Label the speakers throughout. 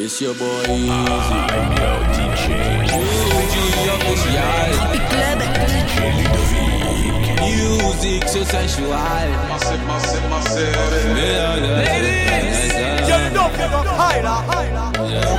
Speaker 1: It's your boy Easy. I'm your DJ. Music, so sensual.
Speaker 2: Ladies, you know you're high, high,
Speaker 3: high. Yeah,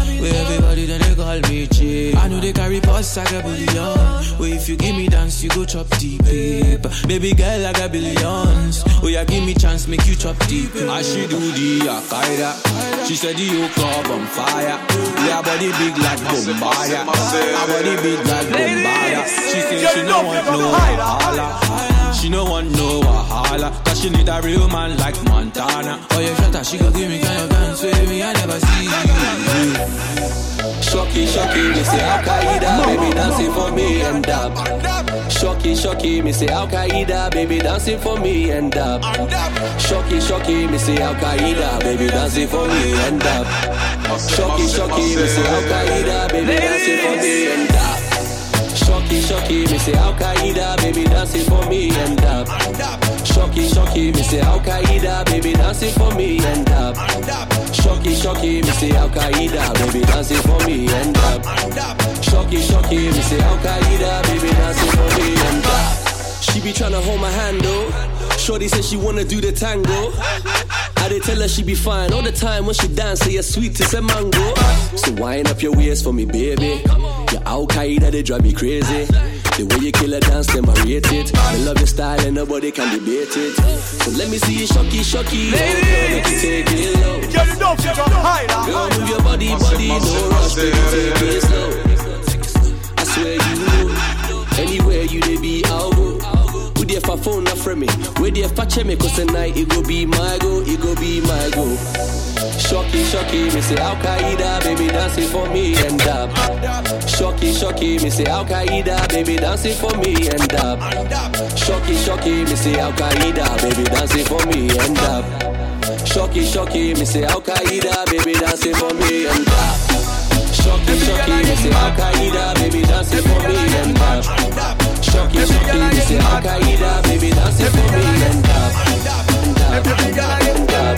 Speaker 1: Where everybody then they call me cheap. I know they carry posts like a billion. Where if you give me dance, you go chop deep. Babe. Baby girl, I got billions. Oh yeah, give me chance, make you chop deep. I she do the Akaida. She said the whole club on fire. Yeah, body big like Bombardier. My body big like Bombardier. She said she no want no wahala. She no want no wahala. Cause she need a real man like Montana. Oh yeah, shut up, she go give me kind of dance with me. I never see you.
Speaker 3: Shocky, shocky, me say Al Qaeda, baby dancing for me and up. Shocky, shocky, me say Al Qaeda, baby dancing for me and up. Shocky, shocky, me say Al Qaeda, baby dancing for me and up. Shocky, shocky, me say Al Qaeda, baby dancing for me and up. Shocky, shocky, me say Al Qaeda, baby dancing for me and up. Shocky, shocky, me say Al Qaeda, baby dancing for me and up. Shocky, shocky, me say Al Qaeda, baby dancing for me and up. Shocky, shocky, me say Al Qaeda, baby dancing for me and up. She be tryna hold my hand though. Shorty said she wanna do the tango. I did tell her she be fine all the time when she dance, say you're sweet as a mango. So wind up your waist for me, baby. Your Al Qaeda, they drive me crazy. The way you kill a dance, them I rate it. I love your style and nobody can debate it. So let me see you shocky, shocky. Oh, girl, make take it low.
Speaker 2: You know you got higher.
Speaker 3: Girl, move your body, body, no rush, baby, take it slow. I swear you know. Anywhere you they be, I'll there for phone not from me? Where there for check me? Cause tonight it go be my go, it go be my go. Shocky, shocky, me say Al Qaeda, baby dancing for me and up. Shocky, shocky, me say Al Qaeda, baby dancing for me and up. Shocky, shocky, me say Al Qaeda, baby dancing for me and up. Shocky, shocky, me say Al Qaeda, baby dancing for me and up. Shocky, shocky, me say Al Qaeda, baby dancing for me and up. Shocky, shocky, me say Al Qaeda, baby dancing for me and up. And up, and up, and up.
Speaker 2: Every girl I get mad.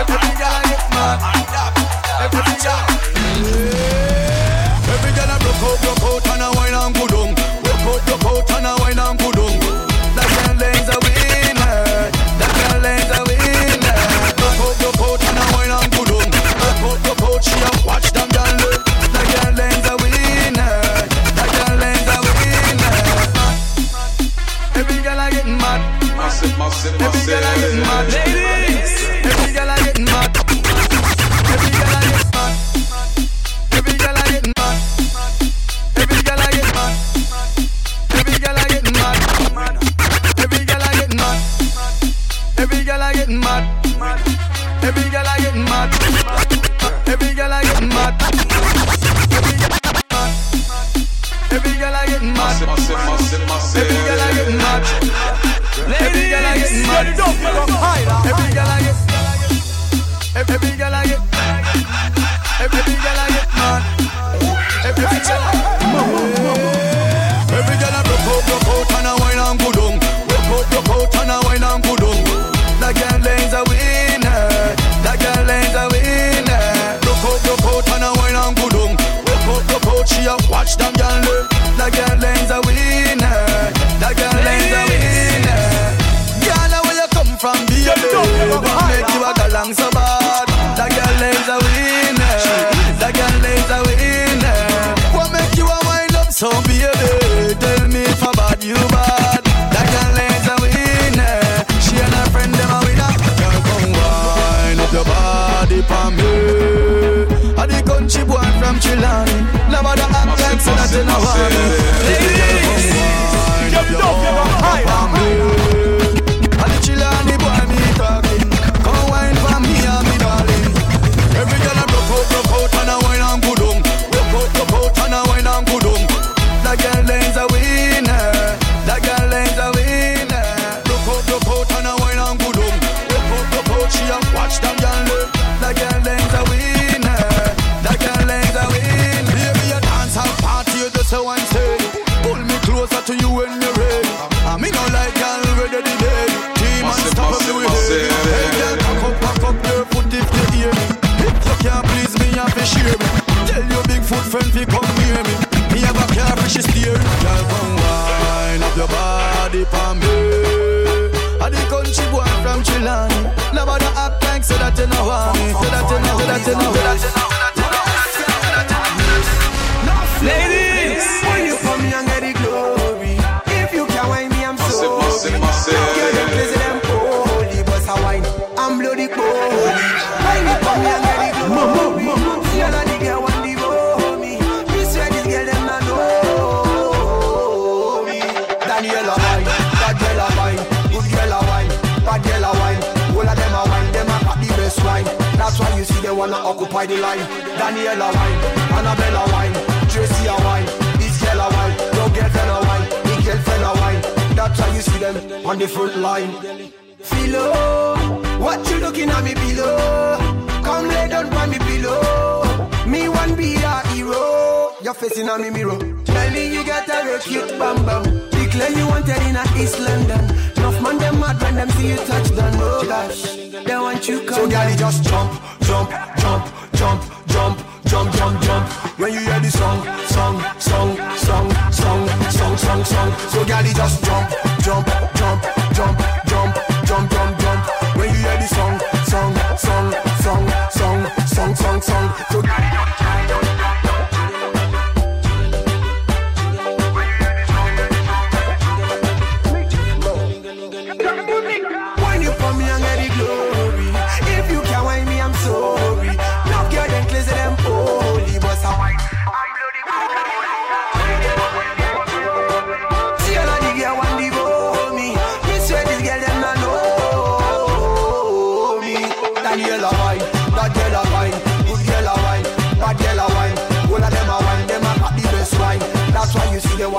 Speaker 2: Every
Speaker 4: Every girl a getting mad.
Speaker 2: Ladies,
Speaker 4: Every girl a getting mad. Every girl getting mad. Every girl getting mad. Every girl getting mad. Every girl getting mad. Every girl getting mad. Every girl getting mad. Every girl a getting mad. Every girl a getting mad. Every girl a getting mad.
Speaker 5: Massive, massive, massive,
Speaker 4: Every girl a getting mad. Every girl getting
Speaker 2: you
Speaker 4: mad.
Speaker 2: know you got higher.
Speaker 4: Every girl I get, every, every girl I get, every, every girl I get mad. Friend fi come near me. Me have a car for she steer. Girl, come wine up your body for me. I the country boy from Chilani. Nobody act like say that you know want me. Say that you know, say that you know, say that you know.
Speaker 2: Ladies, when you come and get the glory, if you can wine me, I'm
Speaker 5: Massive,
Speaker 2: so
Speaker 5: massive, massive.
Speaker 2: Girl, them place them holy, but I wine, I'm bloody holy. When you come and wanna occupy the line. Daniela wine, Annabella wine, Tracy a wine, this girl a wine, no girlfriend a wine, the girlfriend a wine. That's why you see them on the front line. Philo, oh, what you looking at me below? Come lay down by me below. Me one be a hero. You're facing on me mirror. Tell me you got a cute bam bam. Declare you wanted in a East London. Enough man them mad when them see you touch down. Oh gosh, they want you come. So girl, just jump, jump, jump, jump, jump, jump, jump, jump. When you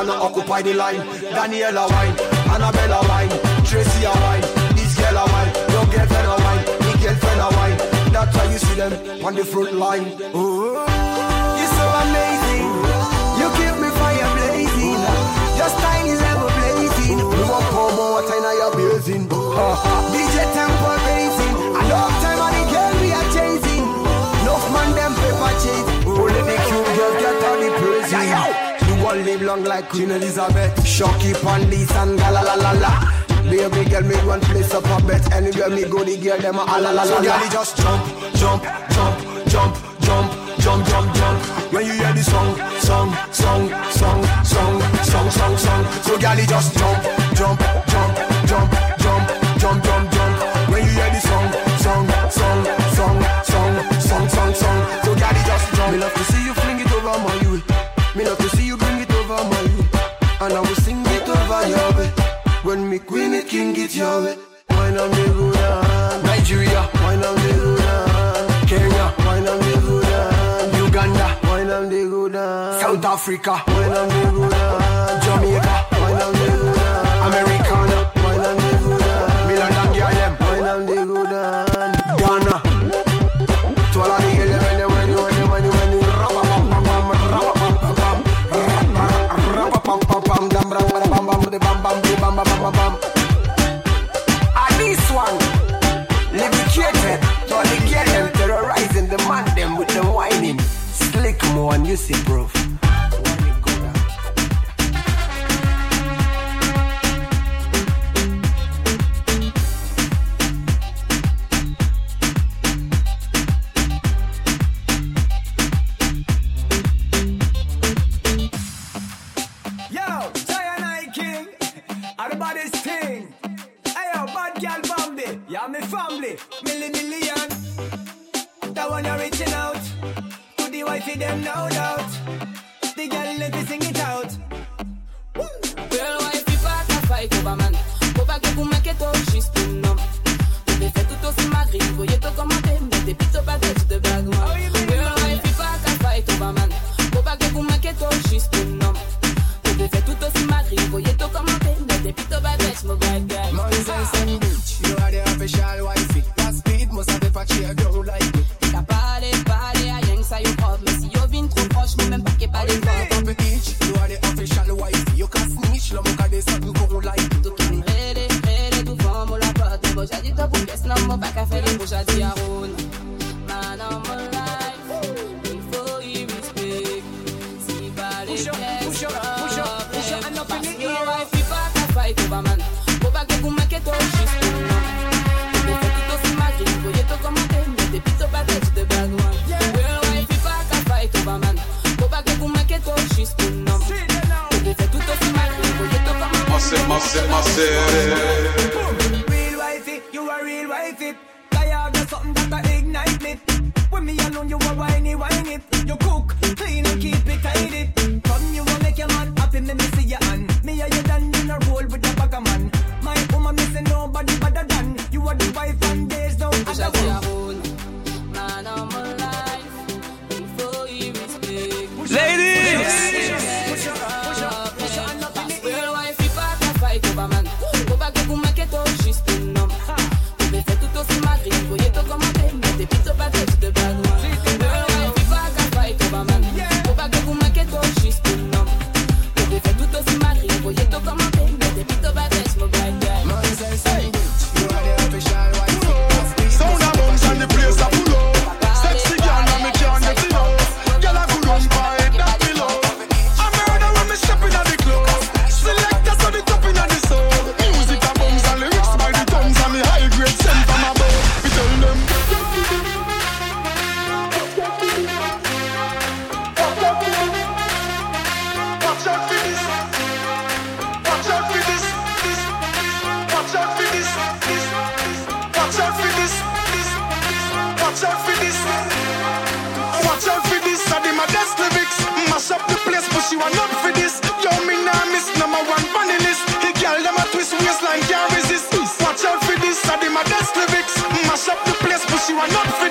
Speaker 2: wanna occupy the line. Daniela wine, Annabella wine Tracy a wine, this girl a wine Your girlfriend a wine, the girlfriend a wine. That's why you see them on the front line. Ooh, You're so amazing. You keep me fire blazing. Your style is blazing. You want pour more water in your basin DJ tempo raising. A long time on the girl we are chasing. Enough man them paper chase Want live long like Queen Elizabeth. Shocky Pandis and gala la la la Baby girl me one place up a bet. Anywhere me go the girl them a la la la So girl just jump, jump, jump, jump, jump, jump, jump, jump. When you hear the song, song, song, song, song, song, song, song. So girl just jump, queen it king it your way Wine on the good. Nigeria Wine on the good. Kenya Wine on the good. Uganda Wine on the good. South Africa Wine on the good. Jamaica If you them
Speaker 6: no doubt
Speaker 7: Push up, push up, push up, and up in the
Speaker 3: ear. Why people can fight over man? Boba que kuma que
Speaker 7: todo chiste. Desde poquito sin magia, folleto como te, me
Speaker 3: te pito para touch the bad one. Girl, why fight over man? Boba que kuma que
Speaker 6: todo chiste. Desde poquito sin magia, folleto como te, me te pito para touch the bad one. you a whiny, whine it. You best lyrics, mash up the place, but she run up for